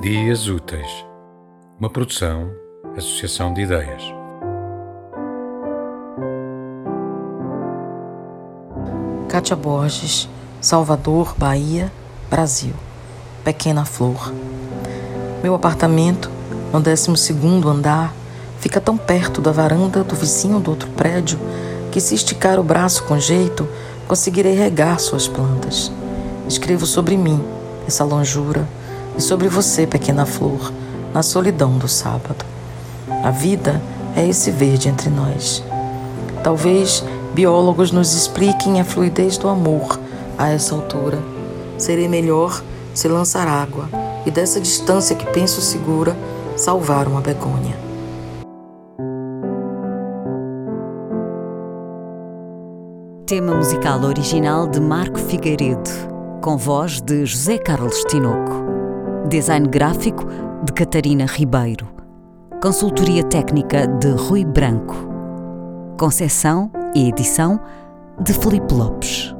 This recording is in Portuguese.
Dias Úteis, uma produção, associação de ideias. Kátia Borges, Salvador, Bahia, Brasil. Pequena Flor. Meu apartamento, no 12 andar, fica tão perto da varanda do vizinho do outro prédio que, se esticar o braço com jeito, conseguirei regar suas plantas. Escrevo sobre mim, essa longura, e sobre você, pequena flor, na solidão do sábado. A vida é esse verde entre nós. Talvez biólogos nos expliquem a fluidez do amor a essa altura. Serei melhor se lançar água e dessa distância que penso segura, salvar uma begônia. Tema musical original de Marco Figueiredo, com voz de José Carlos Tinoco. Design gráfico de Catarina Ribeiro. Consultoria técnica de Rui Branco. Concessão e edição de Felipe Lopes.